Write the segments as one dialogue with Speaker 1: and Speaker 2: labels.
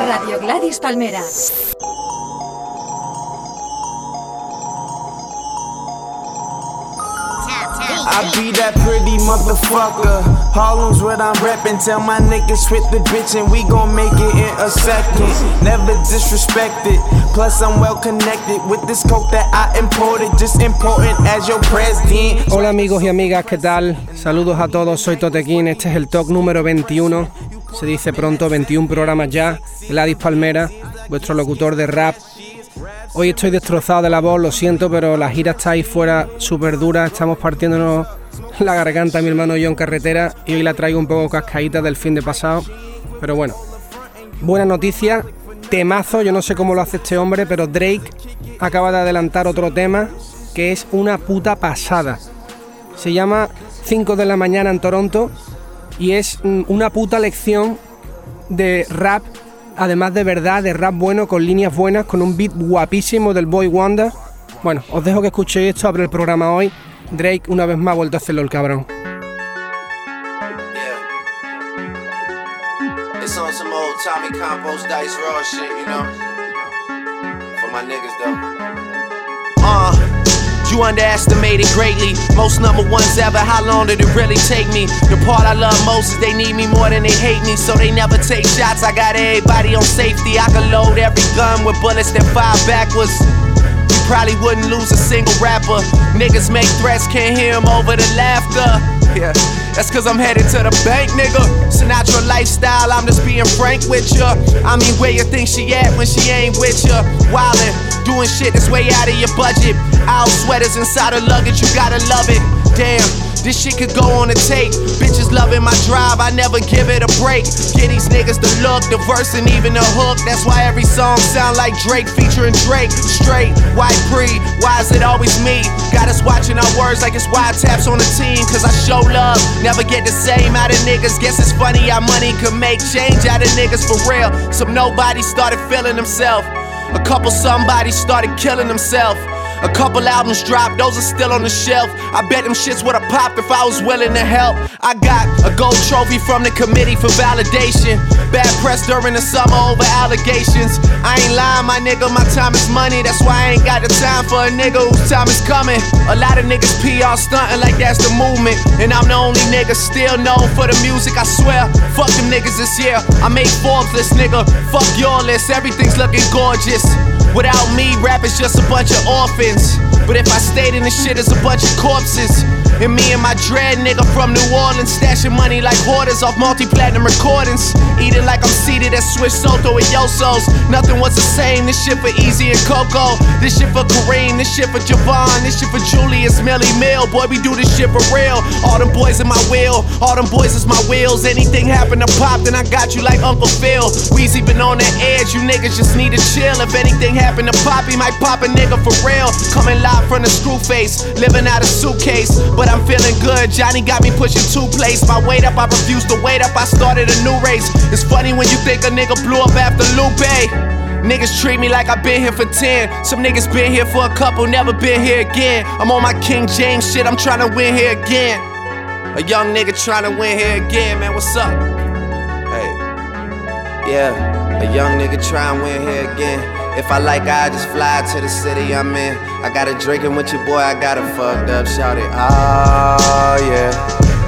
Speaker 1: Radio Gladys Palmera.
Speaker 2: I be that pretty motherfucker. Harlem's what I'm reppin'. Tell my niggas quit the bitch and we gon' make it in a second. Never disrespected. Plus I'm well connected with this coke that I imported. Just important as your president.
Speaker 3: Hola amigos y amigas, ¿qué tal? Saludos a todos, soy Totequín, este es el talk número 21. Se dice pronto, 21 programas ya. Gladys Palmera, vuestro locutor de rap Hoy estoy destrozado de la voz, lo siento, pero la gira está ahí fuera súper dura. Estamos partiéndonos la garganta mi hermano John Carretera y hoy la traigo un poco cascaíta del fin de pasado. Pero bueno, buena noticia, temazo, yo no sé cómo lo hace este hombre, pero Drake acaba de adelantar otro tema que es una puta pasada. Se llama 5 de la mañana en Toronto y es mm, una puta lección de rap además de verdad, de rap bueno, con líneas buenas, con un beat guapísimo del Boy Wonder. Bueno, os dejo que escuchéis esto, abre el programa hoy. Drake una vez más ha vuelto a hacerlo el cabrón.
Speaker 4: You underestimated greatly. Most number ones ever. How long did it really take me? The part I love most is they need me more than they hate me, so they never take shots. I got everybody on safety. I can load every gun with bullets that fire backwards. Probably wouldn't lose a single rapper. Niggas make threats, can't hear them over the laughter. Yeah, that's cause I'm headed to the bank, nigga. Sinatra lifestyle, I'm just being frank with ya. I mean, where you think she at when she ain't with ya? Wildin', doing shit that's way out of your budget. Owl sweaters inside her luggage, you gotta love it. Damn. This shit could go on a tape. Bitches loving my drive, I never give it a break. Get these niggas the look, the verse, and even the hook. That's why every song sound like Drake featuring Drake. Straight, white pre, why is it always me? Got us watching our words like it's wide taps on the team. Cause I show love, never get the same out of niggas. Guess it's funny how money can make change out of niggas for real. Some nobody started feeling themselves. A couple somebody started killing themselves. A couple albums dropped, those are still on the shelf. I bet them shits would've popped if I was willing to help. I got a gold trophy from the committee for validation. Bad press during the summer over allegations. I ain't lying, my nigga, my time is money. That's why I ain't got the time for a nigga whose time is coming. A lot of niggas PR stunting like that's the movement. And I'm the only nigga still known for the music, I swear. Fuck them niggas this year. I made Forbes list, nigga. Fuck your list, everything's looking gorgeous. Without me, rap is just a bunch of orphans. But if I stayed in the shit, it's a bunch of corpses. And me and my dread nigga from New Orleans, stashing money like hoarders off multi platinum recordings. Eating like I'm seated at Swiss Soto with Yosos. Nothing was the same. This shit for Easy and Coco. This shit for Kareem. This shit for Javon. This shit for Julius Millie Mill. Boy, we do this shit for real. All them boys in my wheel. All them boys is my wheels. Anything happen to pop, then I got you like Uncle Phil. Weezy been on the edge. You niggas just need to chill. If anything happen to pop, he might pop a nigga for real. Coming live from the screw face. Living out a suitcase. But I'm feeling good. Johnny got me pushing two plates. My weight up, I refuse to wait up. I started a new race. It's funny when you think a nigga blew up after Lupe. Niggas treat me like i been here for 10. Some niggas been here for a couple, never been here again. I'm on my King James shit, I'm trying to win here again. A young nigga trying to win here again, man, what's up? Hey, yeah, a young nigga trying to win here again. If I like I just fly to the city I'm in. I got a drinking with your boy, I got a fucked up, shout it. Oh, yeah.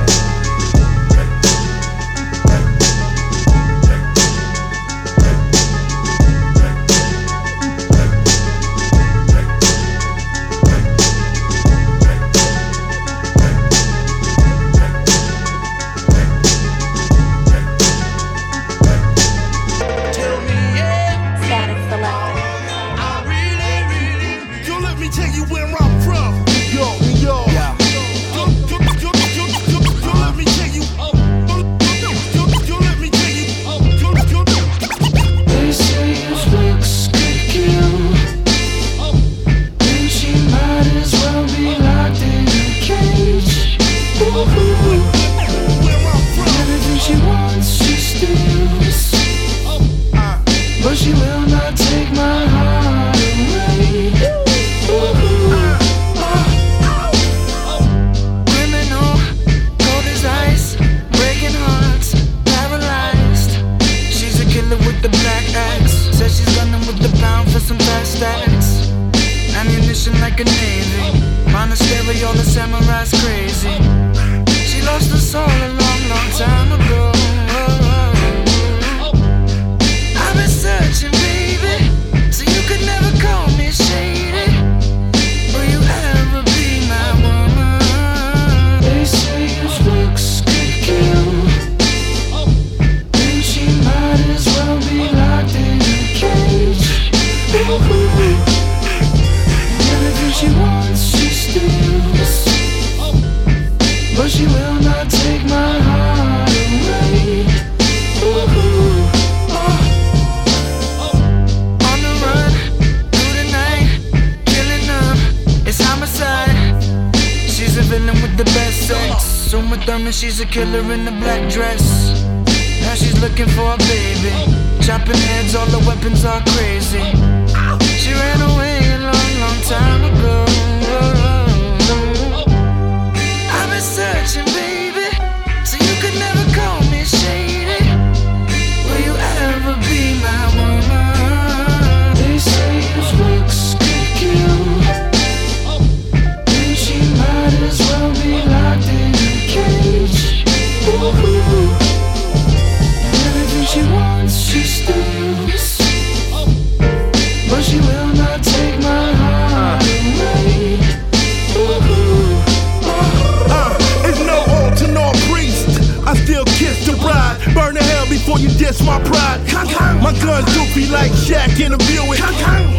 Speaker 5: Like Shaq in a Buick.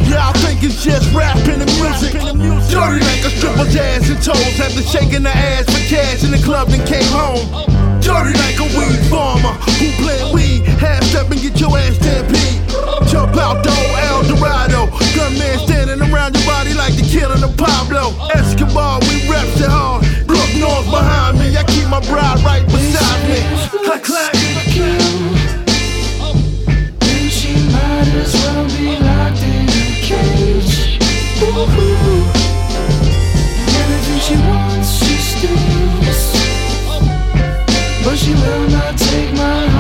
Speaker 5: Yeah, I think it's just rapping and music. Dirty like a stripper's ass and toes after shaking the ass for cash in the club and came home. Dirty like a weed farmer who plant weed. Half step and get your ass stampede. Jump out the old El Dorado. Gunman standing around your body like the killer of Pablo. Escobar, we reps it hard. Brook North behind me. I keep my bride right beside me. I clap.
Speaker 1: Might as well be locked in a cage. Ooh. She wants, but she will not take my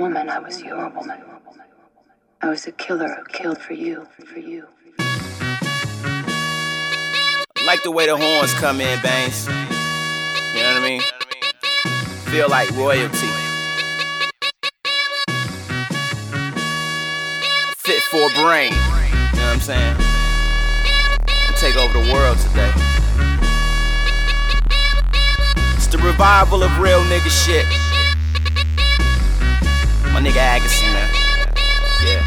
Speaker 6: woman, I was your woman. I was a killer who killed for you, for you.
Speaker 7: Like the way the horns come in, Bangs. You know what I mean? Feel like royalty. Fit for a brain. You know what I'm saying? Take over the world today. It's the revival of real nigga shit. My nigga Agassi, man. Yeah.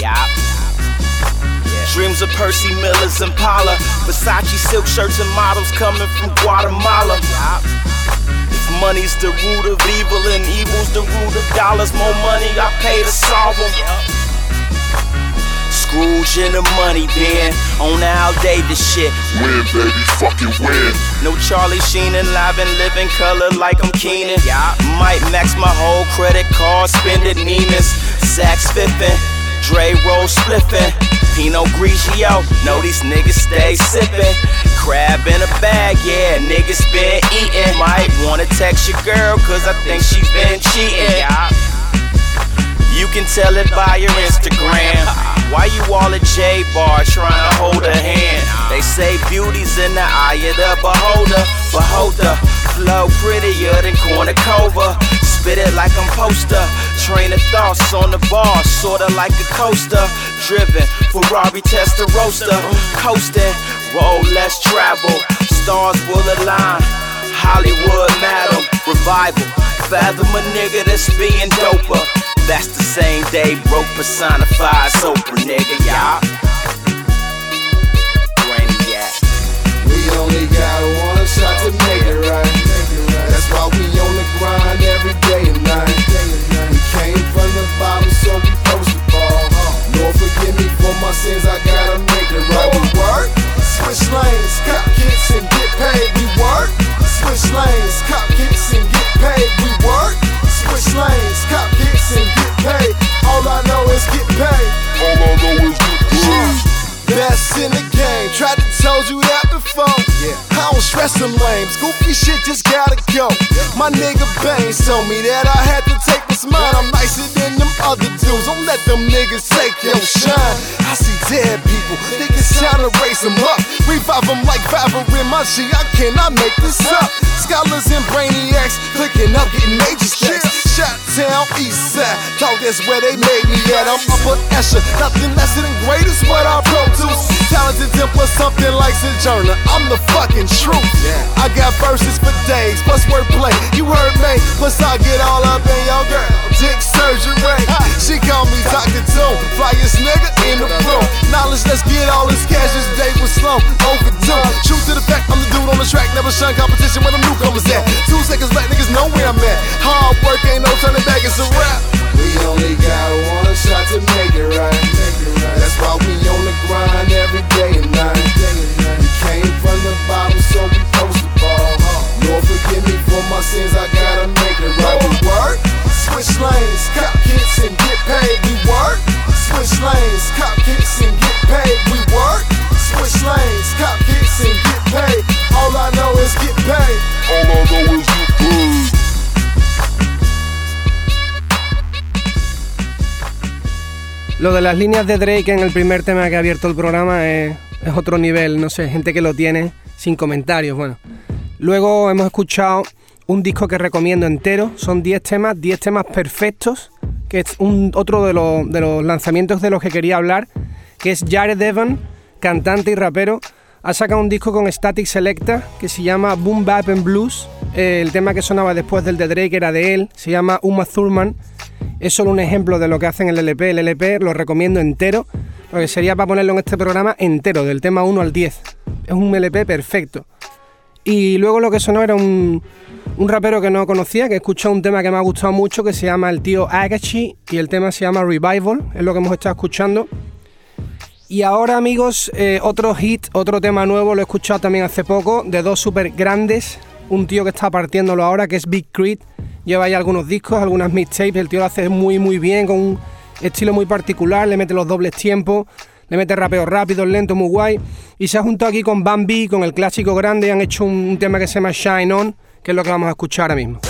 Speaker 7: Yeah. Dreams of Percy Miller's Impala. Versace silk shirts and models coming from Guatemala. If money's the root of evil and evil's the root of dollars, more money I pay to solve them. Scrooge in the money bin. on Al Davis shit.
Speaker 8: Win, baby, fucking win.
Speaker 7: No Charlie Sheen and live and live in color like I'm Keenan. Yeah. Might max my whole credit card, spend it Neiman's. Sax fiffin', Dre roll spliffin'. Pinot Grigio, know these niggas stay sippin'. Crab in a bag, yeah, niggas been eatin'. Might wanna text your girl, cause I think she been cheatin'. Yeah. You can tell it by your Instagram. Why you all at J Bar trying to hold her hand? They say beauty's in the eye of the beholder. Beholder, flow prettier than cornucova. Spit it like I'm poster. Train of thoughts on the bar, sorta like a coaster. Driven, Ferrari Testarossa. Coasting, roll less travel. Stars will align. Hollywood madam, revival. Fathom a nigga that's being doper. That's the same day broke personifies Oprah, nigga, y'all. Brainiac.
Speaker 9: We only got one shot to make it right. That's why we grind every day and night. We came from the bottom, so we post the ball. Lord, forgive me for my sins, I gotta make it right. Told me that I had to take what's mine. I'm nicer than them other dudes. Don't let them niggas take your shine. I see dead people, think it's time to raise them up. Revive them like Favre in my G. I cannot make this up. Scholars and brainiacs clicking up, getting major stacks. Shot town, east side, that's where they made me at. I'm upper Escher, nothing less than great is what I produce. Talented plus something like Sojourner. I'm the fucking truth. I got verses for days, plus wordplay. You heard me, plus I get all up in your girl. Dick surgery. She call me Dr. Doom, flyest nigga in the room. Knowledge, let's get all this cash. This day was slow, overdue. True to the fact, I'm the dude on the track, never shun competition where the newcomers at. Two seconds let niggas know where I'm at. Hard work ain't no turning back, it's a rap. We only got one shot to make it right. That's why we on the grind every day and night. We came from the bottom, so we post the ball. Lord, forgive me for my sins, I gotta make it right. We work, switch lanes, cop kicks and get paid. We work, switch lanes, cop kicks and get paid. We work, switch lanes, cop kicks and get paid. All I know is get paid.
Speaker 10: All I know is get paid.
Speaker 3: Lo de las líneas de Drake en el primer tema que ha abierto el programa es, otro nivel, no sé, gente que lo tiene sin comentarios, bueno. Luego hemos escuchado un disco que recomiendo entero, son 10 temas, 10 temas perfectos, que es otro de los, lanzamientos de los que quería hablar, que es Jared Evan, cantante y rapero, ha sacado un disco con Static Selecta que se llama Boom Bap and Blues. El tema que sonaba después del de Drake era de él, se llama Uma Thurman. Es solo un ejemplo de lo que hacen el LP. El LP lo recomiendo entero, porque sería para ponerlo en este programa entero, del tema 1 al 10. Es un LP perfecto. Y luego lo que sonó era un, un rapero que no conocía, que he escuchado un tema que me ha gustado mucho, que se llama el tío Agachi, y el tema se llama Revival, es lo que hemos estado escuchando. Y ahora, amigos, eh, otro hit, otro tema nuevo, lo he escuchado también hace poco, de dos súper grandes. Un tío que está partiéndolo ahora, que es Big Crit. Lleva ya algunos discos, algunas mixtapes. El tío lo hace muy, muy bien, con un estilo muy particular. Le mete los dobles tiempos, le mete rapeo rápido, lento, muy guay. Y se ha juntado aquí con Bambi, con el clásico grande. Y han hecho un, un tema que se llama Shine On, que es lo que vamos a escuchar ahora mismo.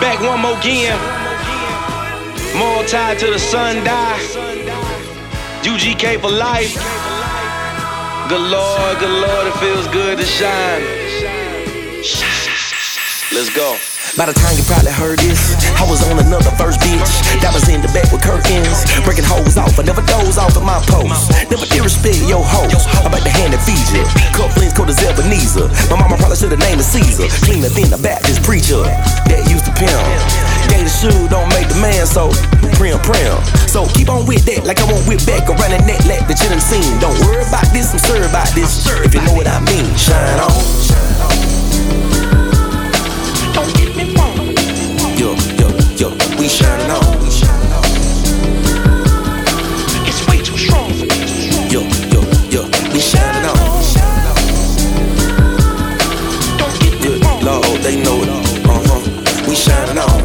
Speaker 11: Back one more again. More tied to the sun die. UGK for life. Good Lord, good Lord, it feels good to shine. Let's go.
Speaker 12: By the time you probably heard this, I was on another first bitch. That was in the back with curtains. Breaking hoes off, I never doze off at my post. Never disrespect your hoes. I'm about to hand it feed you. Couplings cold as Ebenezer. My mama probably should have named it Caesar. Cleaner than the Baptist preacher. That used to pimp. Gator shoe don't make the man so prim prim. So keep on with that like I won't whip back around the neck like you done seen. Don't worry about this, I'm sure about this. If you know what I mean, shine on.
Speaker 11: Don't get
Speaker 12: we shining on.
Speaker 11: It's way too strong.
Speaker 12: Yo, yo, yo, we shining on.
Speaker 11: Don't get me wrong.
Speaker 12: Lord, they know it. Uh huh. We shining on.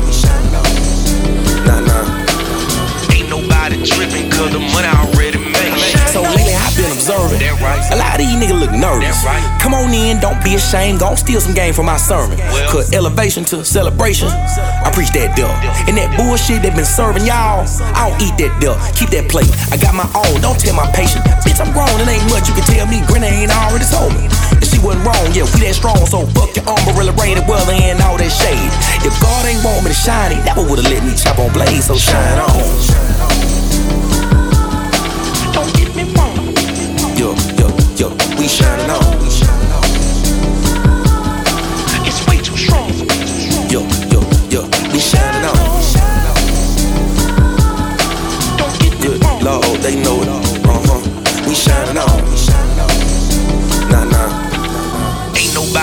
Speaker 12: Nah, nah.
Speaker 11: Ain't nobody tripping cause the money already made.
Speaker 12: So lately I've been observing.
Speaker 11: That right.
Speaker 12: A lot of these niggas look nervous.
Speaker 11: That right.
Speaker 12: Come on in, don't be ashamed. Gon' steal some game from my sermon.
Speaker 11: Well.
Speaker 12: Cause elevation to celebration, I preach that duh. And that bullshit that been serving y'all, I don't eat that duh. Keep that plate. I got my own, don't tell my patient. Bitch, I'm grown, it ain't much you can tell me. Grenade ain't already told me. And she wasn't wrong, yeah, we that strong. So fuck your umbrella, rain and weather and all that shade. If God ain't want me to shine, he never would've let me chop on blades. So shine on.
Speaker 11: Don't get me wrong.
Speaker 12: Yo, yo, yo, we shining on.
Speaker 11: It's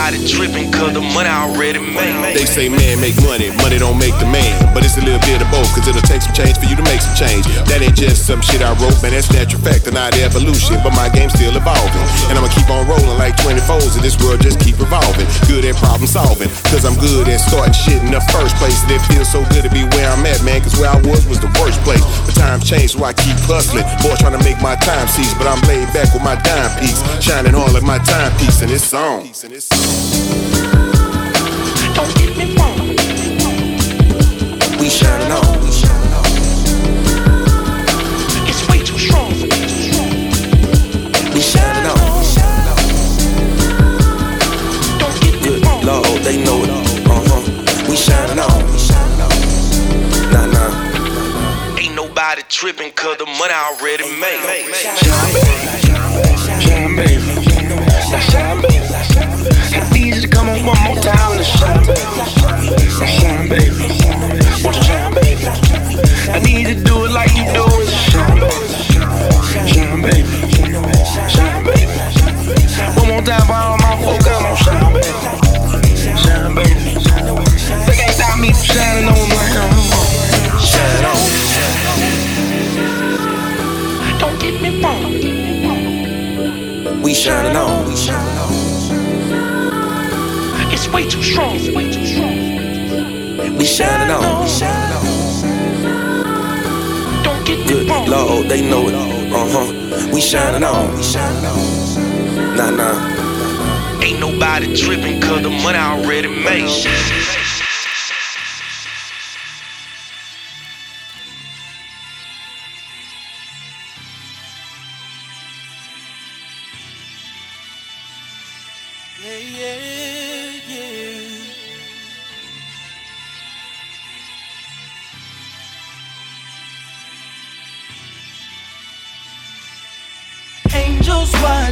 Speaker 11: Tripping cause the money already made.
Speaker 13: They say man make money, money don't make the man. But it's a little bit of both, cause it'll take some change for you to make some change. That ain't just some shit I wrote, man, that's natural fact and not evolution. But my game's still evolving. And I'ma keep on rolling like 24s, and this world just keep revolving. Good at problem solving, cause I'm good at starting shit in the first place. And it feels so good to be where I'm at, man, cause where I was was the worst place. But times change, so I keep hustling. Boy, trying to make my time cease, but I'm laid back with my dime piece. Shining all of my timepiece, and it's on.
Speaker 12: Don't get me wrong. We shining on. It's way too strong. We shining on. Don't get me wrong. Lord, they know it. Huh. We shining on. Nah, nah.
Speaker 11: Ain't nobody tripping cause the money I already made.
Speaker 12: Baby. Shine, baby. Shining on. We shining on. It's way too strong. It's way too strong. We shining on. We shining on. Don't get Good wrong. Lord, they know it. Uh huh. We shining on. We shining on. Nah, nah.
Speaker 11: Ain't nobody tripping cause the money already made.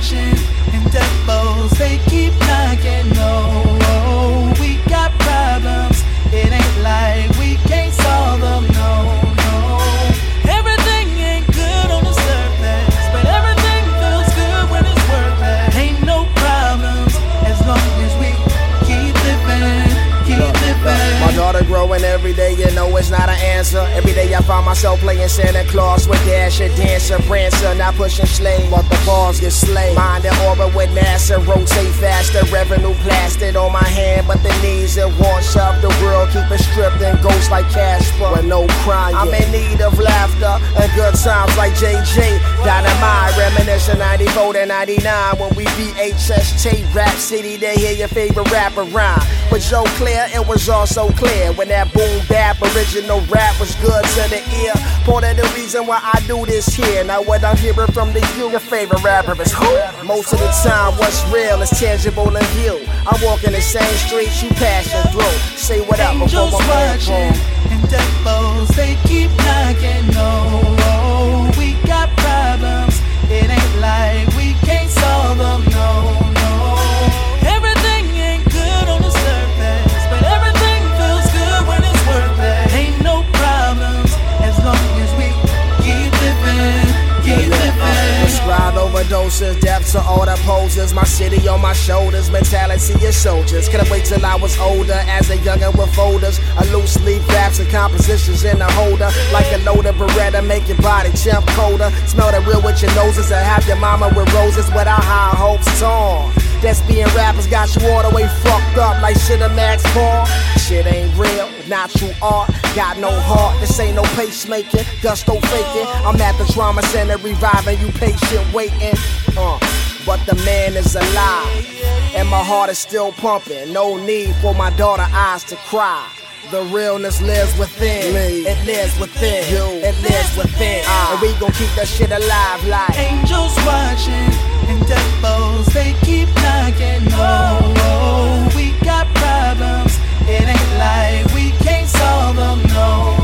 Speaker 14: Watching and devils, they keep knocking. No, oh, we got problems. It ain't like we can't solve them. No, no. Everything ain't good on the surface, but everything feels good when it's worth it. Ain't no problems as long as we keep living, keep living.
Speaker 15: My daughter growing every day, you know it's not an answer. Every day I find myself playing Santa Claus with Dasher, Dancer, Prancer, not pushing sleigh, the balls get slayed. Mind in orbit with NASA, rotate faster, revenue plastered on my hand, but the knees and wants of the world keep it stripped and ghosts like Casper with no crying. I'm in need of laughter and good times like JJ. Dynamite, reminiscing 94 to 99 when we VHS tape Rap City to hear your favorite rapper rhyme. But Joe Clear, it was all so clear when that boom bap original rap was good to the ear. Part of the reason why I do this here. Now what I'm hearing from the you, your favorite rapper is who? Most of the time, what's real is tangible and view. I walk in the same streets you passing through. Say what up before my
Speaker 14: watching and devils, they keep knocking. No, oh, we got problems. It ain't like
Speaker 15: shoulders, mentality of soldiers. Couldn't wait till I was older as a younger with folders. A loose leaf raps and compositions in a holder. Like a loaded Beretta, make your body jump colder. Smell the real with your noses and have your mama with roses with without high hopes torn. Being rappers got you all the way fucked up like shit a Max Paul. Shit ain't real, not true art. Got no heart, this ain't no pacemaking, gusto faking. I'm at the trauma center reviving you patient waiting. Uh, but the man is alive, and my heart is still pumping. No need for my daughter eyes to cry. The realness lives within. It lives within. you. It lives within. Ah. And we gon' keep that shit alive like
Speaker 14: Angels watching and devils, they keep knocking. No, oh, we got problems. It ain't like we can't solve them. No.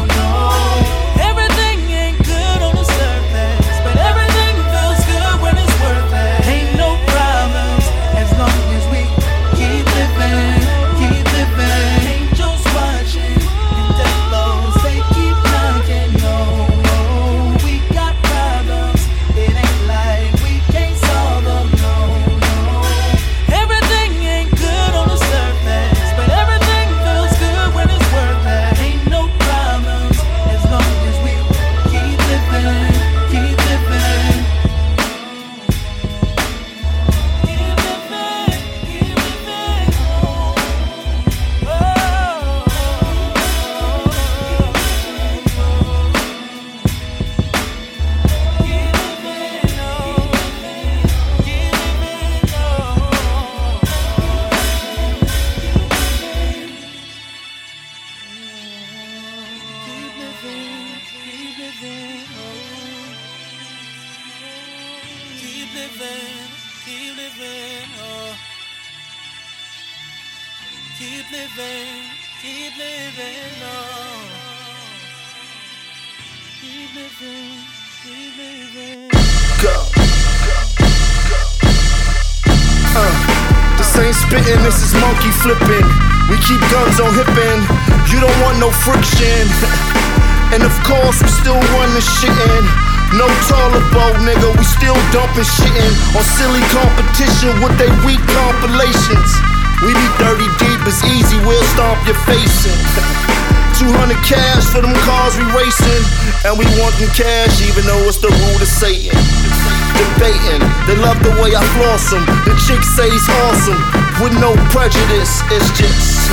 Speaker 16: Still dumping shit in on silly competition with they weak compilations. We be 30 deep, it's easy, we'll stomp your face in. 200 cash for them cars we racing, and we want them cash even though it's the rule of Satan. Debating, they love the way I floss them. The chicks say he's awesome, with no prejudice, it's just.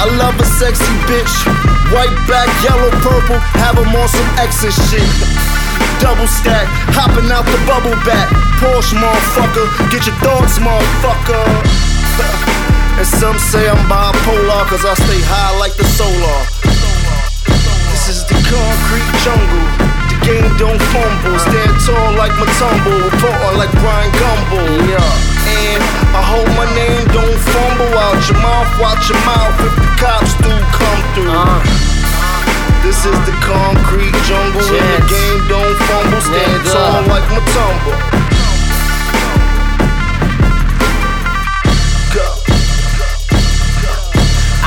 Speaker 16: I love a sexy bitch, white, black, yellow, purple, have them on some X and shit. Double stack, hopping out the bubble back. Porsche, motherfucker, get your thoughts, motherfucker. and some say I'm bipolar, cause I stay high like the solar. This is the concrete jungle. The game don't fumble. Stand tall like Mutombo. Reporter like Bryant Gumbel. Yeah. And I hope my name don't fumble out your mouth. Watch your mouth if the cops do come through. Uh. This is the concrete jungle. And the game don't fumble. Stand tall like Mutombo.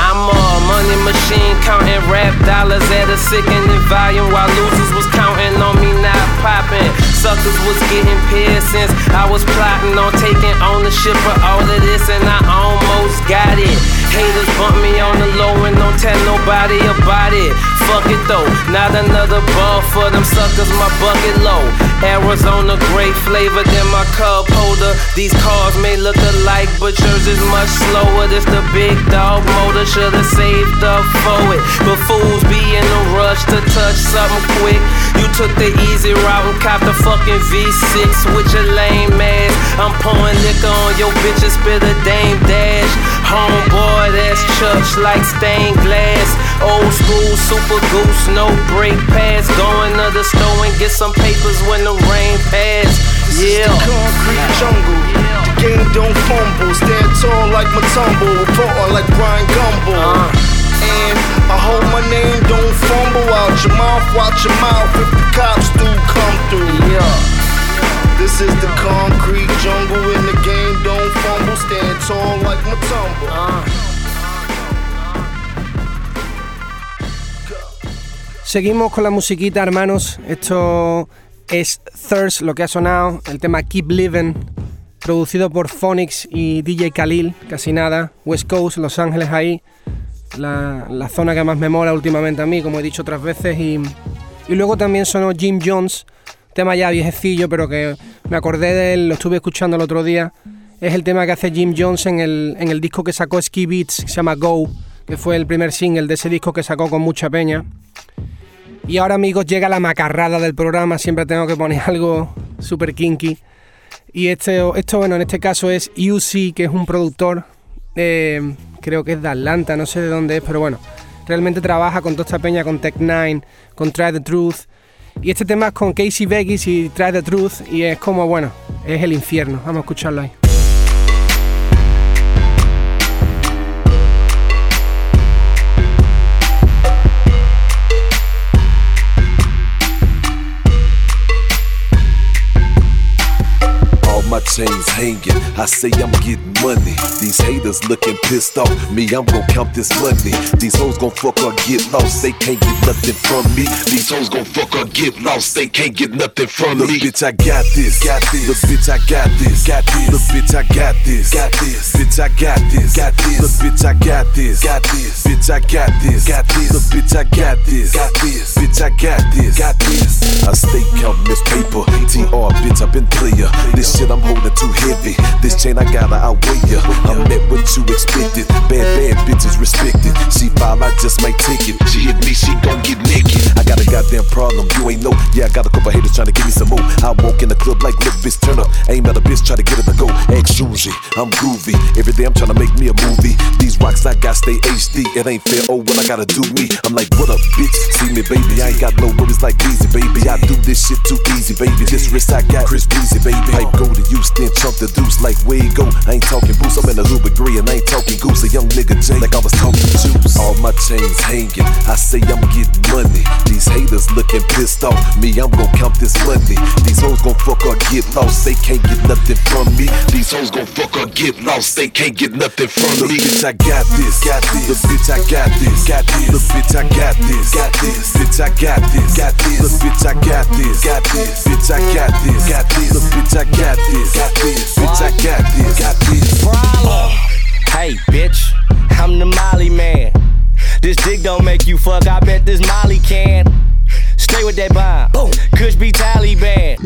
Speaker 17: I'm a money machine counting rap dollars at a sickening volume while losers was counting on me not popping. Suckers was getting piercings. I was plotting on taking ownership of all of this and I almost got it. Haters bump me on the low and don't tell nobody about it. Fuck it though, not another ball for them suckers, my bucket low. Arizona great flavor than my cup holder. These cars may look alike, but yours is much slower. This the big dog motor, should've saved up for it. But fools be in a rush to touch something quick. You took the easy route and copped the fucking V6 with your lame ass. I'm pouring liquor on your bitch spit a dame dash. Homeboy, that's church like stained glass. Old school super goose, no brake pads. Going to the store and get some papers when the rain pass. Yeah.
Speaker 16: is The concrete jungle. The game don't fumble. Stand tall like Mutombo. Reporter like Bryant Gumbel. Uh. And I hope my name don't fumble out your mouth. Watch your mouth if the cops do come through. Yeah. This is the concrete jungle
Speaker 3: Seguimos con la musiquita, hermanos. Esto es Thirst, lo que ha sonado, el tema Keep Living, producido por Phonics y DJ Khalil, casi nada. West Coast, Los Ángeles ahí, la, la zona que más me mola últimamente a mí, como he dicho otras veces. Y, y luego también sonó Jim Jones, tema ya viejecillo, pero que me acordé de él, lo estuve escuchando el otro día. Es el tema que hace Jim Jones en el, en el disco que sacó Ski Beats, que se llama Go, que fue el primer single de ese disco que sacó con mucha peña. Y ahora amigos llega la macarrada del programa, siempre tengo que poner algo super kinky. Y este, esto, bueno, en este caso es UC, que es un productor, eh, creo que es de Atlanta, no sé de dónde es, pero bueno, realmente trabaja con toda esta peña, con Tech Nine, con Try the Truth. Y este tema es con Casey Vegas y Try the Truth, y es como, bueno, es el infierno. Vamos a escucharlo ahí.
Speaker 18: Chains hanging, I say I'm getting money. These haters looking pissed off, me, I'm gon' count this money. These hoes gon' fuck or get lost, they can't get nothing from me. These hoes gon' fuck or get lost, they can't get nothing from me. Look, me. bitch, I got this, got this. Look, bitch, I got this, got this. Look, bitch, I got this, got this. Bitch, I got this, got this. Look, bitch, I got this, got this. Bitch, I got this, got this. Look, bitch, I got this, got this. Bitch, I got this, got this. I stay counting this paper. TR, bitch, I been player. This shit I'm holding too heavy. This chain I gotta outweigh ya. I'm met what you expected. Bad, bad bitches respected. She foul, I just might take it. She hit me, she gon' get naked. I got a goddamn problem. You ain't know. Yeah, I got a couple haters trying to give me some more. I walk in the club like, look, bitch, turn up. Aim at a bitch, try to get her to go. Ex Juicy, I'm groovy. Every day I'm trying to make me a movie. These rocks I got stay HD. It ain't fair. Oh, well, I gotta do me. I'm like, what up, bitch? See me, baby. I ain't got no worries like easy, baby. I do this shit too easy, baby. This wrist I got, Chris Breezy, baby. Pipe go to Houston, chunk the deuce like you go. I ain't talking boost, I'm in a Uber Green, and I ain't talking goose. A young nigga J, like I was talking juice. All my chains hanging, I say I'm getting money. These haters looking pissed off, me, I'm gon' count this money. These hoes gon' fuck or get lost, they can't get nothing from me. These hoes gon' fuck or get lost, they can't get nothing from me. Bitch, I got this, got this. Look, bitch, I got this, got this. Look, bitch, I got this, got this. Bitch, I got this, got this. Look, bitch, I got this, got this. Bitch, I got this, got this. Look, bitch, I got this, got this. Bitch, I got this, got this.
Speaker 19: Uh, hey, bitch, I'm the Molly man. This dick don't make you fuck, I bet this Molly can. Stay with that bomb. Boom. Kush be Taliban.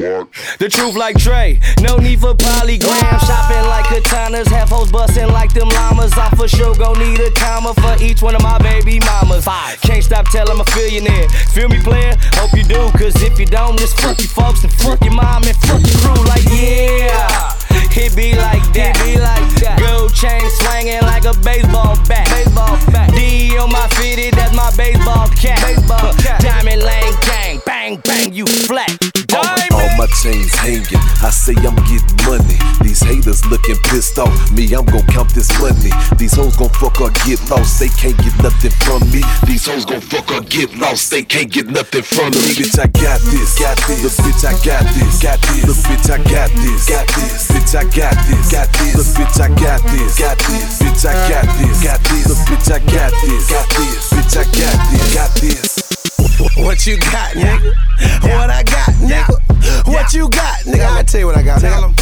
Speaker 19: The truth like Trey. No need for polygram. Shopping like katanas. Half hoes busting like them llamas. I'm for sure gon' need a comma for each one of my baby mamas. Five. Can't stop till I'm a billionaire. Feel me, player? Hope you do. Cause if you don't, just fuck you folks and fuck your mom and fuck your crew. Like, yeah. It be like that. It be like that. Gold chain swinging like a baseball bat. Bang bang, you flat. Diamond.
Speaker 18: All my chains hanging, I say I'm getting money. These haters looking pissed off, me, I'm gon' count this money. These hoes gon' fuck or get lost, they can't get nothing from me. These hoes gon' fuck or get lost, they can't get nothing from me. Bitch, I got this, got this. Look, bitch, I got this, got this. Look, bitch, I got this, got this. Bitch, I got this, got this. Look, bitch, I got this, got this. Bitch, I got this, got this. Look, bitch, I got this, got this. Bitch, I got this, got this.
Speaker 20: What you got, nigga? What I got, nigga? What you got, nigga? I'ma tell you what I got, nigga.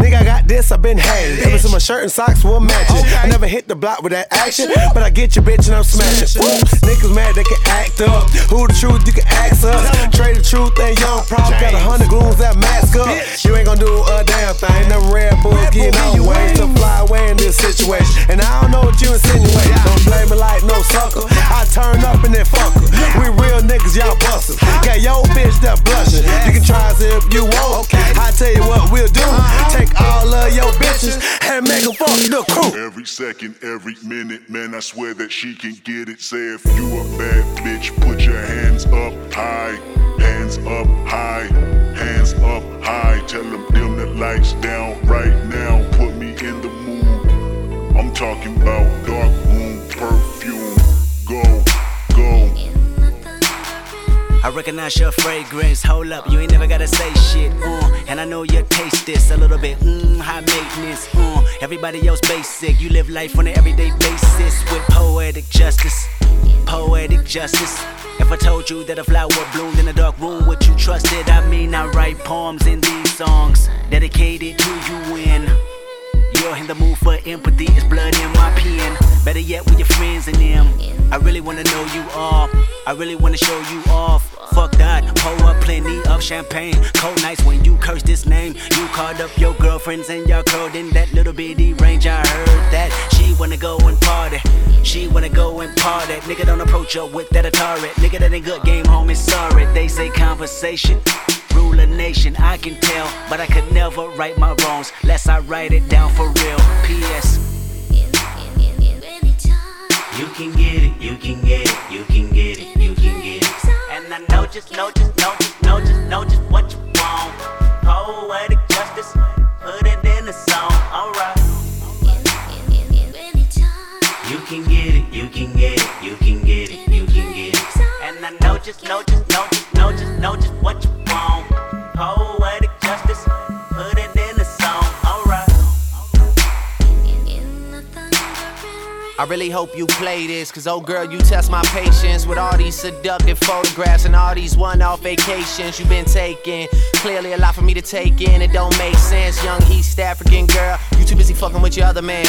Speaker 20: Nigga, I got this, I been hanged. Ever since my shirt and socks were matching. I never hit the block with that action, but I get your bitch and I'm smashing. Woo. Niggas mad, they can act up. Who the truth, you can ask us. Trade the truth and young problem. Got a hundred goons that mask up. You ain't gonna do a damn thing. Them red bulls getting on way to fly away in this situation. And I don't know what you insinuate. Don't blame me like no sucker. I turn up in that fucker. We real niggas, y'all bustin'. Got your bitch that blushin'. You can try us if you want. I tell you what we'll do. Take all of your bitches and make fuck the crew.
Speaker 10: Every second, every minute, man, I swear that she can get it. Say if you a bad bitch, put your hands up high. Hands up high. Hands up high. Tell them dim the lights down right now. Put me in the mood. I'm talking about dark
Speaker 21: I recognize your fragrance. Hold up, you ain't never gotta say shit. Uh, and I know you taste this a little bit. Mmm, high maintenance. Uh, everybody else basic. You live life on an everyday basis with poetic justice. Poetic justice. If I told you that a flower bloomed in a dark room, would you trust it? I mean, I write poems in these songs dedicated to you when you're in the mood for empathy. It's blood in my pen. Better yet, with your friends and them. I really wanna know you all. I really wanna show you off. Fuck that, pour up plenty of champagne. Cold nights when you curse this name. You called up your girlfriends and y'all curled in that little bitty range. I heard that she wanna go and party. She wanna go and party. Nigga don't approach her with that Atari. Nigga that ain't good game, homie. Sorry, they say conversation. Rule a nation, I can tell, but I could never right my wrongs, lest I write it down for real. P.S. You can get it, you can get it, you can get it, Know just, know just, know just, know just, know just what you want. Poetic justice, put it in the song, alright. You can get it, you can get it, you can get it, you can get it. And I know just, know just, know just, know just, know just what you want. Poetic
Speaker 4: I really hope you play this, cause oh girl, you test my patience with all these seductive photographs and all these one off vacations you've been taking. Clearly, a lot for me to take in, it don't make sense. Young East African girl, you too busy fucking with your other man.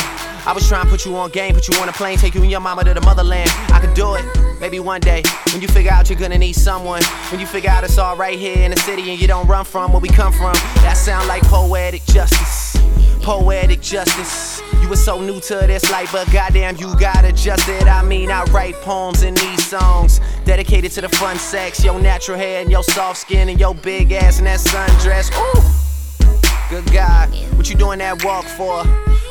Speaker 4: I was trying to put you on game, put you on a plane, take you and your mama to the motherland. I could do it, maybe one day. When you figure out you're gonna need someone, when you figure out it's all right here in the city and you don't run from where we come from, that sound like poetic justice. Poetic justice. Were so new to this life, but goddamn, you got adjusted. I mean, I write poems in these songs Dedicated to the fun sex, your natural hair and your soft skin and your big ass and that sundress. Ooh, good God, what you doing that walk for?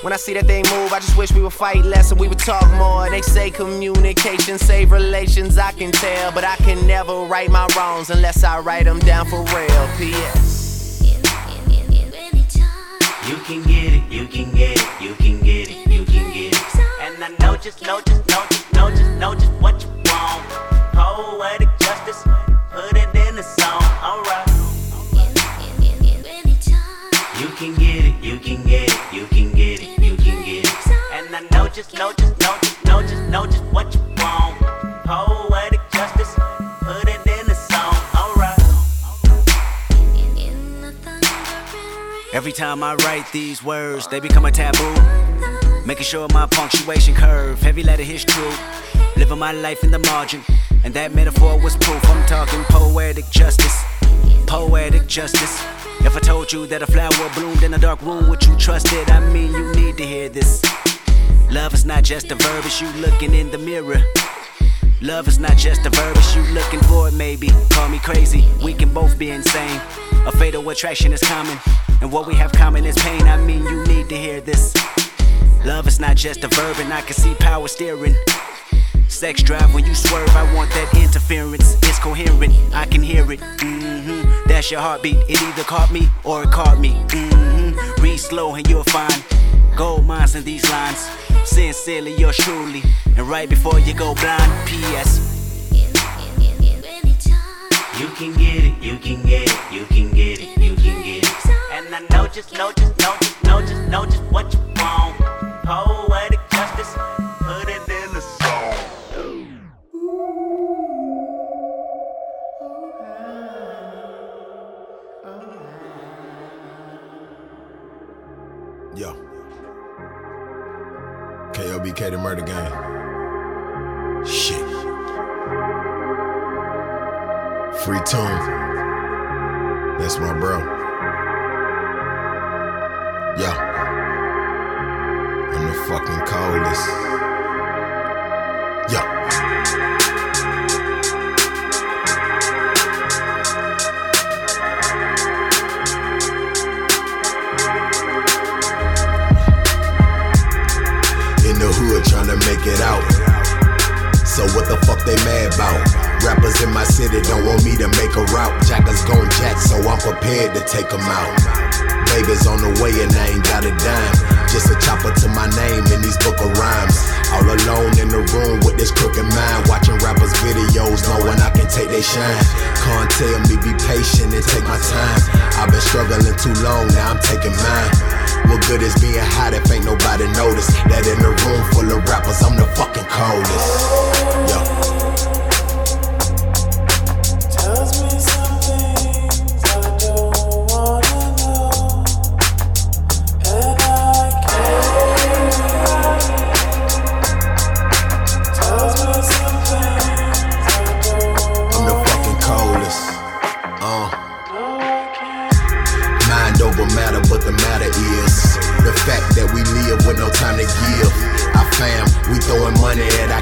Speaker 4: When I see that they move, I just wish we would fight less and we would talk more. They say communication save relations, I can tell, but I can never right my wrongs unless I write them down for real. P.S.
Speaker 21: You can get it, you can get it, you can just, know just, know just, know just, know just what you want. Poetic justice, put it in the song, alright. You can get it, you can get it, you can get it, you can get it. And I know just, know just, know just, know just, know just what you want. Poetic justice, put it in the song, alright. Every time I write these words, they become a taboo. Making sure my punctuation curve, heavy letter hits true. Living my life in the margin, and that metaphor was proof. I'm talking poetic justice, poetic justice. If I told you that a flower bloomed in a dark room, would you trust it? I mean, you need to hear this. Love is not just a verb, it's you looking in the mirror. Love is not just a verb, it's you looking for it, maybe. Call me crazy, we can both be insane. A fatal attraction is common, and what we have common is pain. I mean, you need to hear this. Love is not just a verb, and I can see power steering. Sex drive when you swerve, I want that interference. It's coherent, I can hear it. Mm-hmm. That's your heartbeat. It either caught me or it caught me. Mm-hmm. Read slow and you'll find gold mines in these lines. Sincerely, yours truly. And right before you go blind, P.S. You can get it, you can get it, you can get it, you can get it. And I know just, know just, know just, know just, know just what you. Poetic justice, put it in the song.
Speaker 22: Yo. KOBK the murder gang. Shit. Free tone. That's my bro. Fucking coldest. Yo. In the hood trying to make it out. So what the fuck they mad about? Rappers in my city don't want me to make a route. Jackers gon' jack, so I'm prepared to take 'em out. Baby's on the way and I ain't got a dime. Just a chopper to my name in these book of rhymes. All alone in the room with this crooked mind. Watching rappers' videos, knowing I can take they shine. Can't tell me be patient and take my time. I've been struggling too long, now I'm taking mine. What good is being hot if ain't nobody notice that in a room full of rappers, I'm the fucking coldest. Yo.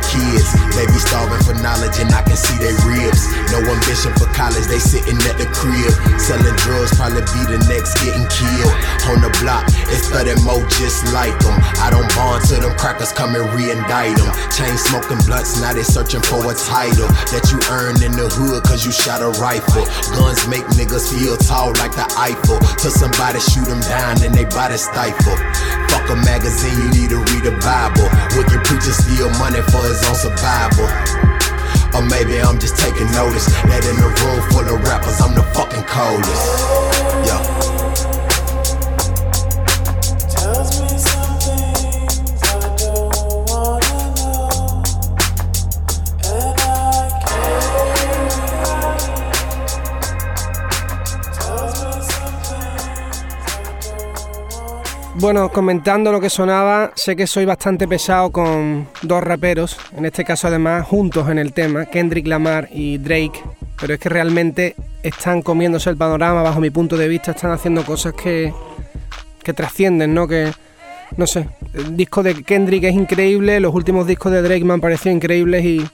Speaker 22: Kids. They be starving for knowledge and I can see they ribs. No ambition for college, they sitting at the crib. Selling drugs, probably be the next getting killed. On the block, it's 30 more just like them. I don't bond to them crackers, come and re-indict them. Chain smoking blunts, now they searching for a title that you earned in the hood cause you shot a rifle. Guns make niggas feel tall like the Eiffel. Till somebody shoot them down and they body stifle. Fuck a magazine, you need to read the Bible. Wicked preachers steal money for his own survival. Or maybe I'm just taking notice that in a room full of rappers, I'm the fucking coldest. Yo.
Speaker 3: Bueno, comentando lo que sonaba, sé que soy bastante pesado con dos raperos, en este caso además juntos en el tema, Kendrick Lamar y Drake, pero es que realmente están comiéndose el panorama bajo mi punto de vista, están haciendo cosas que, que trascienden, ¿no? Que, no sé, el disco de Kendrick es increíble, los últimos discos de Drake me han parecido increíbles y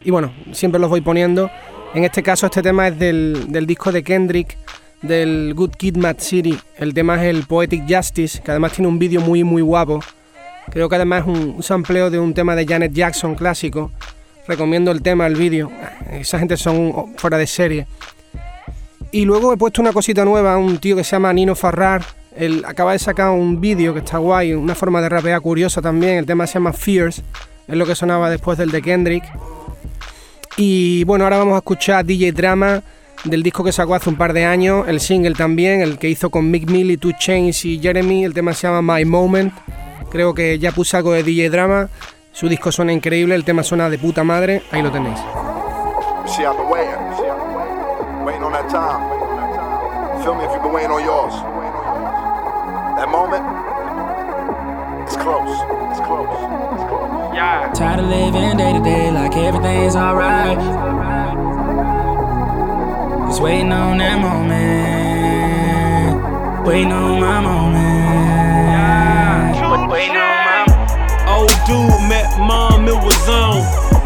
Speaker 3: Y bueno, siempre los voy poniendo. En este caso, este tema es del, del disco de Kendrick, del Good Kid Mad City. El tema es el Poetic Justice, que además tiene un vídeo muy, muy guapo. Creo que además es un sampleo de un tema de Janet Jackson clásico. Recomiendo el tema, el vídeo. Esa gente son fuera de serie. Y luego he puesto una cosita nueva, un tío que se llama Nino Farrar. Él acaba de sacar un vídeo que está guay, una forma de rapear curiosa también. El tema se llama Fears, es lo que sonaba después del de Kendrick. Y bueno, ahora vamos a escuchar DJ Drama del disco que sacó hace un par de años, el single también, el que hizo con Mick Mill y Two Chains y Jeremy. El tema se llama My Moment. Creo que ya puse algo de DJ Drama. Su disco suena increíble, el tema suena de puta madre. Ahí lo tenéis.
Speaker 23: waiting on that time. Feel me if you've been waiting on yours. That moment, it's close. It's close. It's close.
Speaker 24: Yeah. Tired of living day to day like everything's alright. Just waiting on that moment. Waiting on my moment. Yeah. Waiting on my
Speaker 25: Old dude met mom, it was on.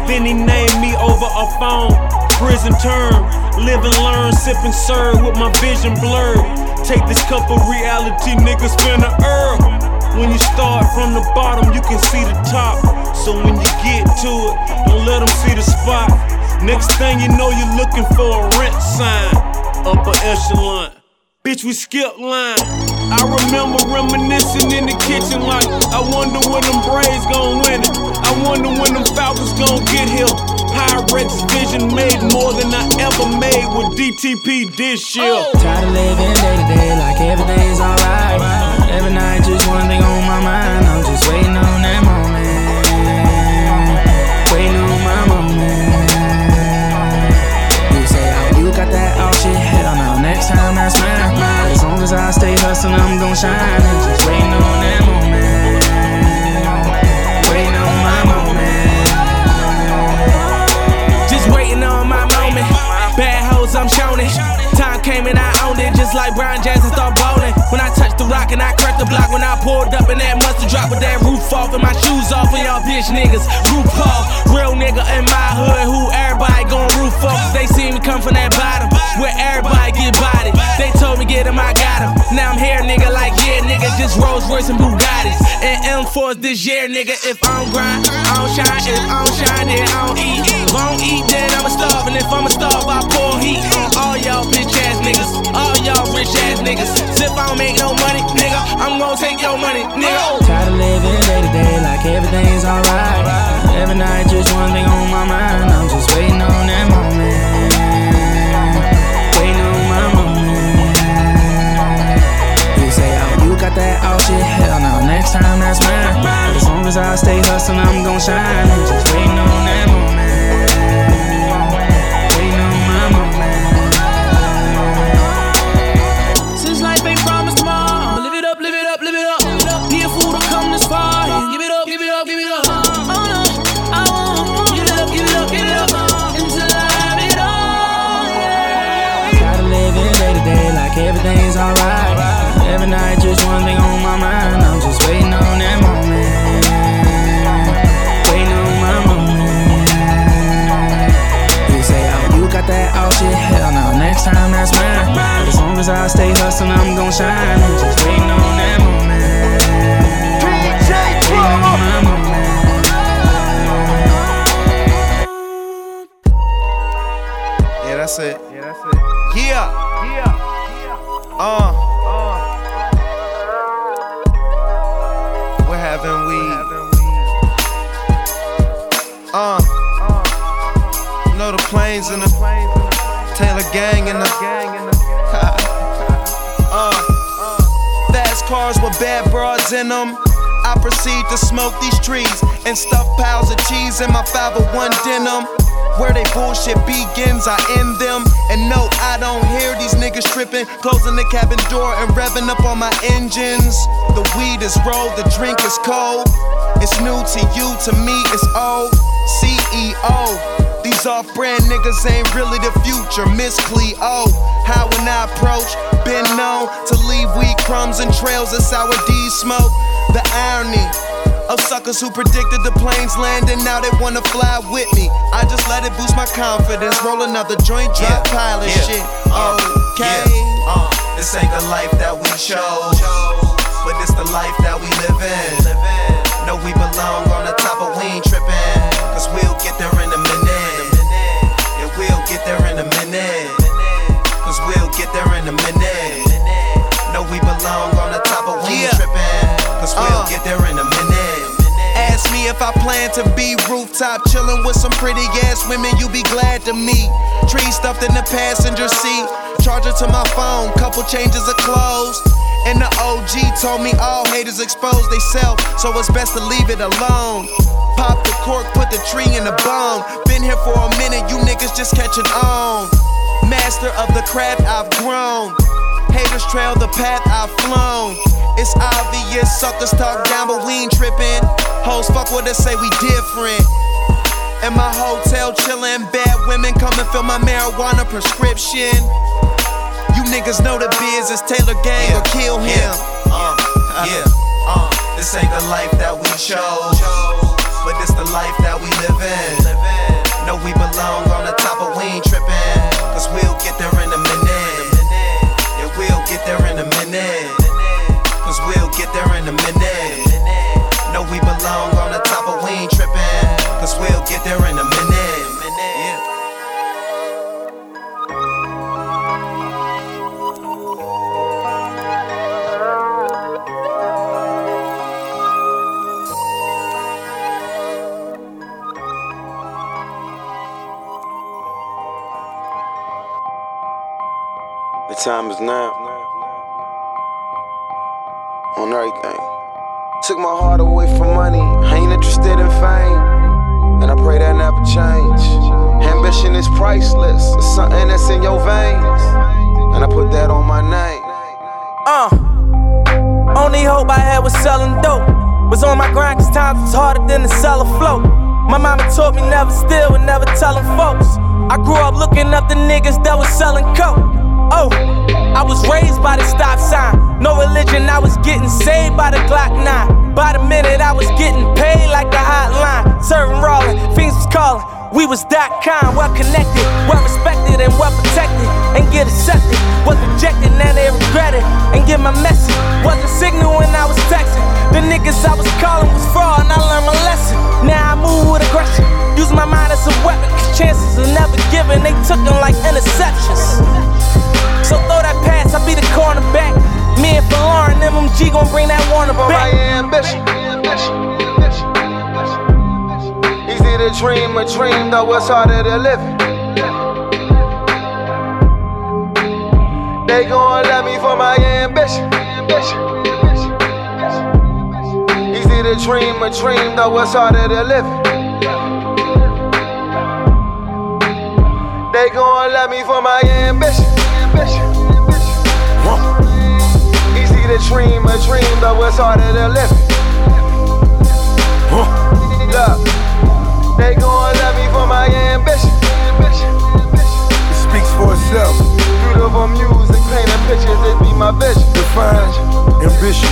Speaker 25: Then he named me over a phone. Prison term Live and learn, sip and serve with my vision blurred. Take this cup of reality, niggas finna herb. When you start from the bottom, you can see the top. So when you get to it, don't let them see the spot. Next thing you know, you're looking for a rent sign. Upper echelon. Bitch, we skip line. I remember reminiscing in the kitchen like, I wonder when them Braves gon' win it. I wonder when them Falcons gon' get here. Pyrex vision made more than I ever made with DTP this year. Oh.
Speaker 24: Tired of living day to day like everything's alright. Every night, just one thing on my mind. I'm just waiting on time. As long as I stay hustling, I'm gon' shine. Just waiting on that moment. Waiting on my moment. Just waiting on my moment.
Speaker 25: Bad hoes, I'm showing it. Time came and I owned it, just like Brian Jackson start bowling. When I touched the rock and I the block, when I pulled up and that mustard drop with that roof off and my shoes off and y'all bitch niggas. Roof off, real nigga in my hood who everybody gon' roof off. They see me come from that bottom where everybody get bodied. They told me get him, I got him. Now I'm here, nigga, like yeah, nigga, just Rolls Royce and Bugattis and M4s this year, nigga. If I don't grind, I don't shine. If I don't shine, then I don't eat. If I don't eat, then I'ma starve. And if I'ma starve, I pour heat on all y'all bitch ass niggas, all y'all rich ass niggas. if I don't make no money, nigga, I'm gon' take your money, nigga. Oh.
Speaker 24: Tired of living day to day like everything's alright. Every night, just one thing on my mind. I'm just waiting on that moment. Waiting on my moment. You say, oh, you got that all shit. Hell no, next time that's mine. As long as I stay hustling, I'm gon' shine. Next time that's mine. As long as I stay hustling, I'm gon' shine. I'm just waiting on that moment. Waiting on my moment.
Speaker 26: Yeah, that's it. Yeah, that's it. Yeah. Yeah. Uh. The. uh. Fast cars with bad broads in them. I proceed to smoke these trees and stuff piles of cheese in my 501 denim. Where they bullshit begins, I end them. And no, I don't hear these niggas tripping, closing the cabin door and revving up on my engines. The weed is rolled, the drink is cold. It's new to you, to me it's old. CEO. These off-brand niggas ain't really the future, Miss Cleo. How when I approach, been known to leave weed crumbs and trails of sour D smoke. The irony of suckers who predicted the planes landing, now they wanna fly with me. I just let it
Speaker 27: boost my confidence. Roll another joint, drop
Speaker 4: Yeah,
Speaker 27: pilot
Speaker 4: yeah,
Speaker 27: shit.
Speaker 4: uh,
Speaker 27: Okay.
Speaker 4: yeah, uh, this ain't the life that we chose, but it's the life that we live in. Know we belong on the top of we ain't trippin', cause we'll get there in a a minute. We belong on the top of we ain't trippin', cause we'll
Speaker 27: Uh.
Speaker 4: get there in a minute.
Speaker 27: Ask me if I plan to be rooftop chillin' with some pretty ass women you be glad to meet. Tree stuffed in the passenger seat, charger to my phone, couple changes of clothes. And the OG told me all haters expose they self, so it's best to leave it alone. Pop the cork, put the tree in the bone. Been here for a minute, you niggas just catching on. Master of the craft I've grown. Haters trail the path I've flown. It's obvious suckers talk down, but we ain't trippin'. Hoes fuck with us, say we different. In my hotel chillin', bad women come and fill my marijuana prescription. You niggas know the biz is Taylor Gang or kill him.
Speaker 4: Yeah, Uh, yeah, uh, this ain't the life that we chose, but it's the life that we live in. Know we belong
Speaker 24: was to sell a float. My mama taught me never steal and never tellin' folks. I grew up looking up the niggas that was selling coke. Oh, I was raised by the stop sign. No religion, I was getting saved by the Glock 9. By the minute, I was getting paid like a hotline. Serving rolling, fiends was calling. We was that kind, well connected, well respected, and well protected. And get accepted. Was rejected, now they regret it. And get my message. Wasn't signal when I was texting. The niggas I was calling was fraud, and I learned my lesson. Now I move with aggression. Use my mind as a weapon, cause chances are never given. They took them like interceptions. So throw that pass, I'll be the cornerback. Me and Lyor, MMG gon' bring that Warner back.
Speaker 28: my ambition. Easy to dream a dream, though it's harder to live. it. They gon' love me for my ambition. To dream a dream, though it's harder to live. it. They gon' love me for my ambition. Easy to dream a dream, though it's harder to live. it. Look, they gon' love me for my ambition.
Speaker 29: It speaks for itself.
Speaker 28: Beautiful music, painting pictures, it be my vision.
Speaker 29: Define ambition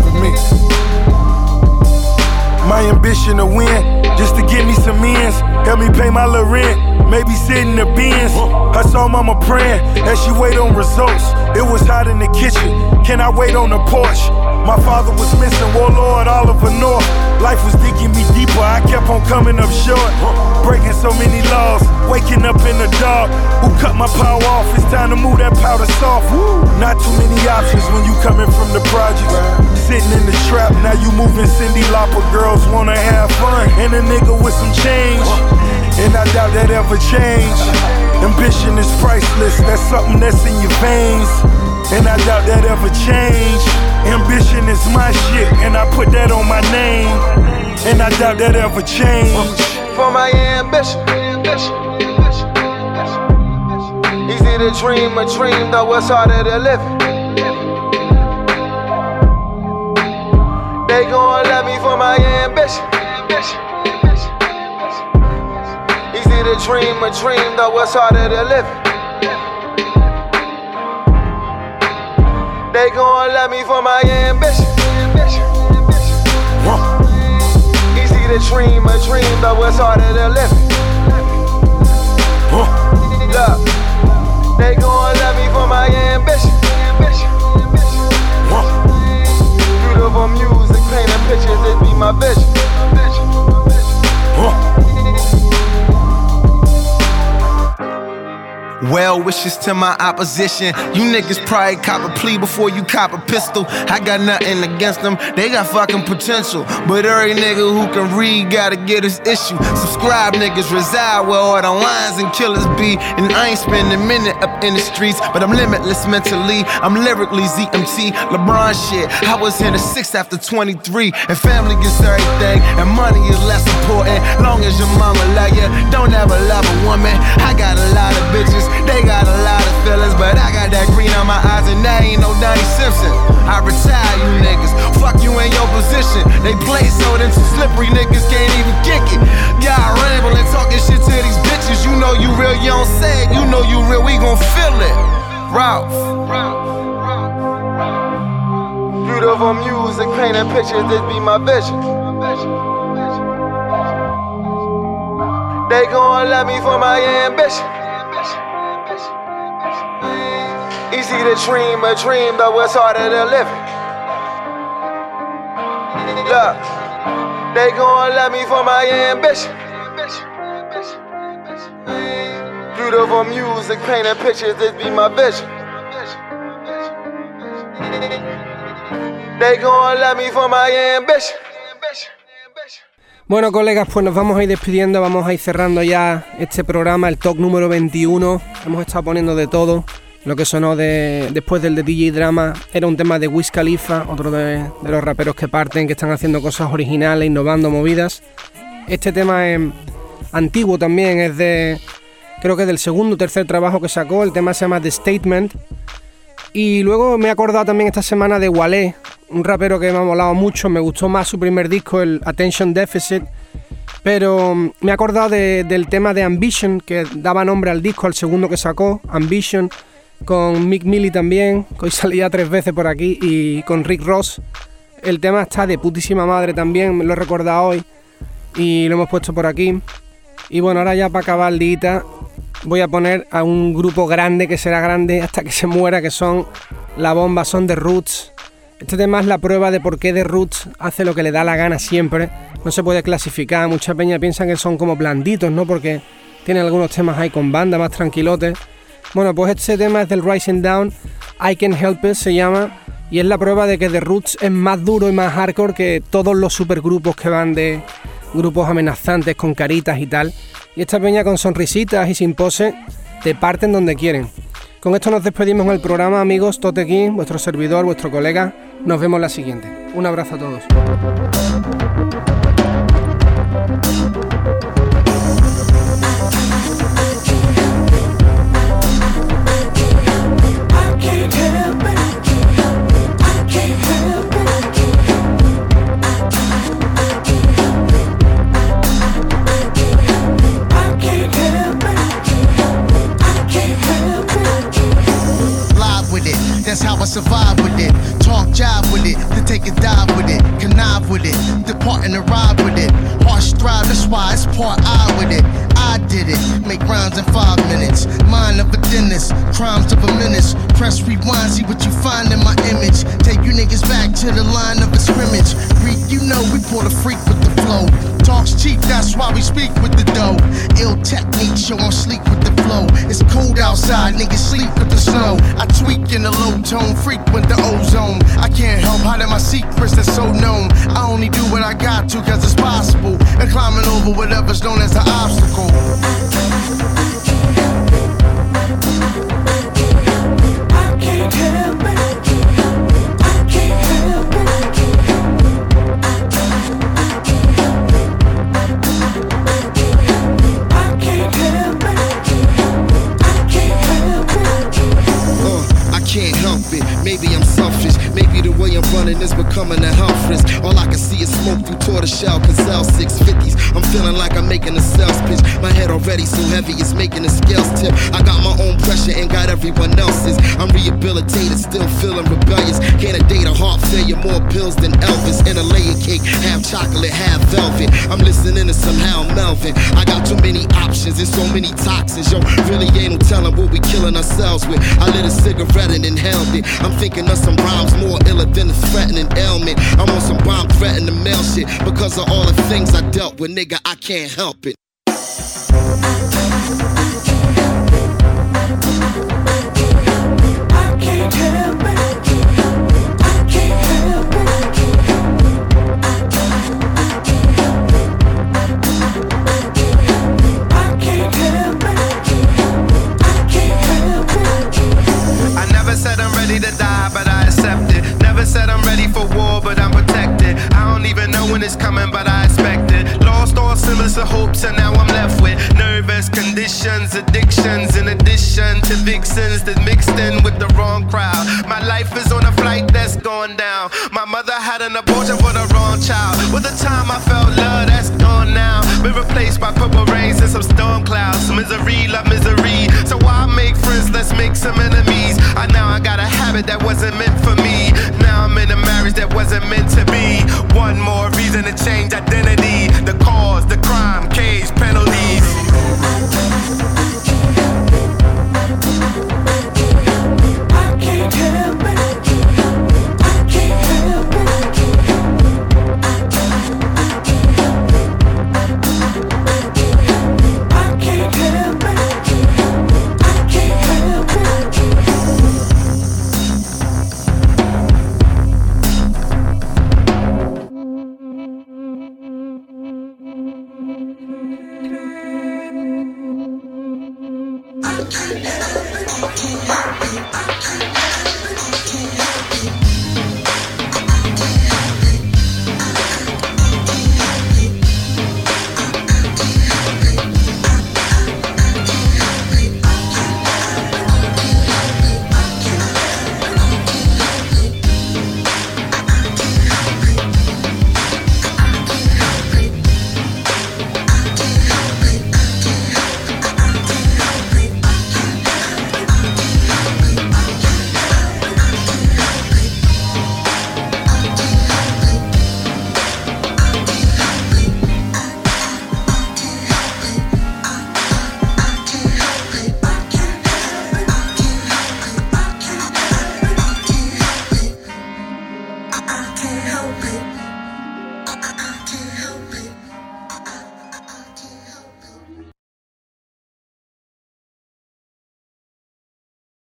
Speaker 29: for me. My ambition to win, just to get me some ends. Help me pay my little rent. Maybe sit in the bins. I saw mama praying as she wait on results. It was hot in the kitchen. Can I wait on the porch? My father was missing, Warlord Oliver North. Life was digging me deeper, I kept on coming up short. Breaking so many laws, waking up in the dark. Who cut my power off? It's time to move that powder soft. Not too many options when you coming from the project. Sitting in the trap, now you moving Cyndi Lauper. Girls wanna have fun, and a nigga with some change. And I doubt that ever change. Ambition is priceless, that's something that's in your veins. And I doubt that ever change. Ambition is my shit, and I put that on my name. And I doubt that ever change.
Speaker 28: For my ambition. Easy to dream a dream, though it's harder to live. it. gon' love me for my ambition. Easy to dream a dream, though it's harder to live. They gon' love me for my ambition. Easy to dream a dream, though it's harder to live it. They gon' love me for my ambition. Beautiful music painting pictures, it be my vision.
Speaker 26: Well wishes to my opposition. You niggas probably cop a plea before you cop a pistol. I got nothing against them, they got fucking potential. But every nigga who can read gotta get his issue. Subscribe niggas reside where all the lines and killers be. And I ain't spend a minute up in the streets, but I'm limitless mentally. I'm lyrically ZMT, LeBron shit. I was in the six after 23, and family gets everything, and money is less important. Long as your mama love you, don't ever love a woman. I got a lot of bitches, they got a lot of feelings, but I got that green on my eyes, and that ain't no Donnie Simpson. I retire you niggas, fuck you in your position. They play so then some slippery niggas can't even kick it. Y'all rambling, talking shit to these bitches. You know you real, you don't say it. You know you real, we gon' feel it. Ralph. Beautiful music, painting pictures, this be my vision. They gon' love me for my ambition. Easy to dream a dream, but what's harder to live it? Look, they gon' love me for my ambition. Beautiful music, painting pictures, this be my vision. They gon' love me for my ambition.
Speaker 3: Bueno, colegas, pues nos vamos a ir despidiendo, vamos a ir cerrando ya este programa, el talk número 21. Hemos estado poniendo de todo. Lo que sonó de, después del de DJ Drama era un tema de Wiz Khalifa, otro de, los raperos que parten, que están haciendo cosas originales, innovando movidas. Este tema es antiguo también, es de. Creo que del segundo o tercer trabajo que sacó. El tema se llama The Statement. Y luego me he acordado también esta semana de Walé, un rapero que me ha molado mucho. Me gustó más su primer disco, el Attention Deficit. Pero me he acordado de- del tema de Ambition, que daba nombre al disco, al segundo que sacó, Ambition, con Mick Millie también, que hoy salía tres veces por aquí, y con Rick Ross. El tema está de putísima madre también, me lo he recordado hoy, y lo hemos puesto por aquí. Y bueno, ahora ya para acabar voy a poner a un grupo grande que será grande hasta que se muera, que son La Bomba, son The Roots. Este tema es la prueba de por qué The Roots hace lo que le da la gana siempre. No se puede clasificar, mucha peña piensan que son como blanditos, ¿no? Porque tienen algunos temas ahí con banda, más tranquilotes. Bueno, pues este tema es del Rising Down, I Can Help It se llama, y es la prueba de que The Roots es más duro y más hardcore que todos los supergrupos que van de grupos amenazantes con caritas y tal. Y esta peña con sonrisitas y sin pose te parten donde quieren. Con esto nos despedimos en el programa, amigos. Tote King, vuestro servidor, vuestro colega. Nos vemos la siguiente. Un abrazo a todos.
Speaker 16: To dive with it. Connive with it, depart and arrive with it. Harsh thrive, that's why it's part I with it. I did it, make rhymes in five minutes. Mind of a dentist, crimes of a menace. Press rewind, see what you find in my image. Take you niggas back to the line of a scrimmage. Freak, you know we pull a freak with the flow. Talks cheap, that's why we speak with the dough. Ill technique, show I'm sleek with the flow. It's cold outside, niggas sleep with the snow. I tweak in the low tone, frequent the ozone. I can't help hiding my secrets that's so known. I only do what I got to, cause it's possible. And climbing over whatever's known as an obstacle. Is becoming a. All smoke through tortoise shell Cazal 650s. I'm feeling like I'm making a sales pitch. My head already so heavy it's making the scales tip. I got my own pressure and got everyone else's. I'm rehabilitated, still feeling rebellious. Candidate of heart failure, more pills than Elvis. In a layer cake, half chocolate, half velvet. I'm listening to somehow Melvin. I got too many options and so many toxins. Yo, really ain't no telling what we killing ourselves with. I lit a cigarette and inhaled it. I'm thinking of some rhymes more iller than a threatening ailment. I'm on some bomb threatening to mail shit because of all the things I dealt with, nigga. I can't help it.
Speaker 30: To that mixed in with the wrong crowd. My life is on a flight that's going down. My mother had an abortion for the wrong child. With the time I felt love, that's gone now. Been replaced by purple rains and some storm clouds. Misery, love misery. So why make friends? Let's make some enemies. I now I got a habit that wasn't meant for me. Now I'm in a marriage that wasn't meant to be. One more reason to change identity.